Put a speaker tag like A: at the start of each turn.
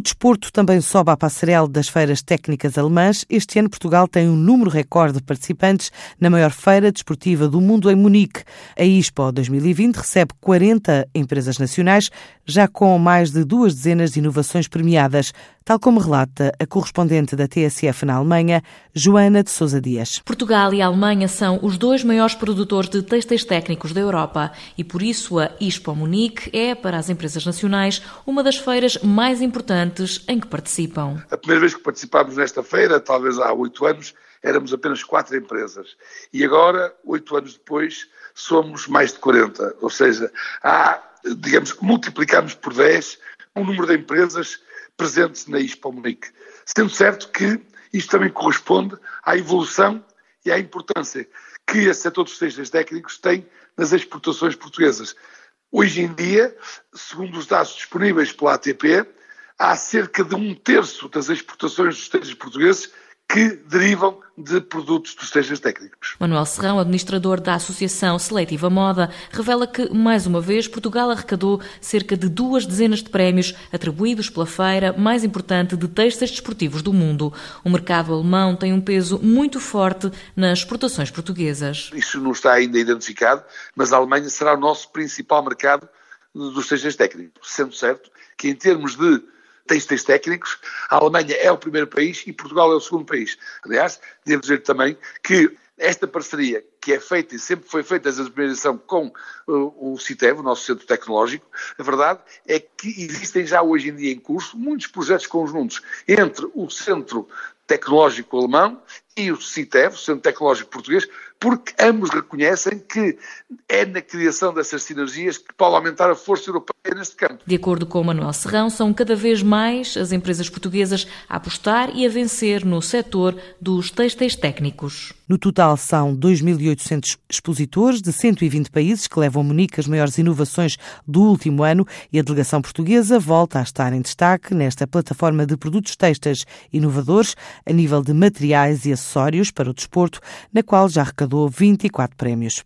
A: O desporto também sobe à passarela das feiras técnicas alemãs. Este ano Portugal tem um número recorde de participantes na maior feira desportiva do mundo em Munique. A Expo 2020 recebe 40 empresas nacionais, já com mais de duas dezenas de inovações premiadas, tal como relata a correspondente da TSF na Alemanha, Joana de Sousa Dias.
B: Portugal e a Alemanha são os dois maiores produtores de têxteis técnicos da Europa e por isso a Expo Munique é, para as empresas nacionais, uma das feiras mais importantes em que participam.
C: A primeira vez que participámos nesta feira, talvez há oito anos, éramos apenas quatro empresas. E agora, oito anos depois, somos mais de 40. Ou seja, há, digamos, multiplicamos por 10 o número de empresas presentes na Expo Munique. Sendo certo que isto também corresponde à evolução e à importância que o setor dos têxteis técnicos tem nas exportações portuguesas. Hoje em dia, segundo os dados disponíveis pela ATP, há cerca de um terço das exportações dos têxteis portugueses que derivam de produtos dos têxteis técnicos.
B: Manuel Serrão, administrador da Associação Seletiva Moda, revela que, mais uma vez, Portugal arrecadou cerca de duas dezenas de prémios atribuídos pela feira mais importante de têxteis desportivos do mundo. O mercado alemão tem um peso muito forte nas exportações portuguesas.
C: Isso não está ainda identificado, mas a Alemanha será o nosso principal mercado dos têxteis técnicos, sendo certo que em termos de têxteis técnicos, a Alemanha é o primeiro país e Portugal é o segundo país. Aliás, devo dizer também que esta parceria que é feita e sempre foi feita desde a edição com uh, o CITEV, o nosso centro tecnológico, a verdade é que existem já hoje em dia em curso muitos projetos conjuntos entre o centro tecnológico alemão e o CITEV, o Centro Tecnológico Português, porque ambos reconhecem que é na criação dessas sinergias que pode aumentar a força europeia neste campo.
B: De acordo com Manuel Serrão, são cada vez mais as empresas portuguesas a apostar e a vencer no setor dos têxteis técnicos.
A: No total, são 2.800 expositores de 120 países que levam a Munique as maiores inovações do último ano e a delegação portuguesa volta a estar em destaque nesta plataforma de produtos têxteis inovadores a nível de materiais e acessórios para o desporto, na qual já arrecadou 24 prémios.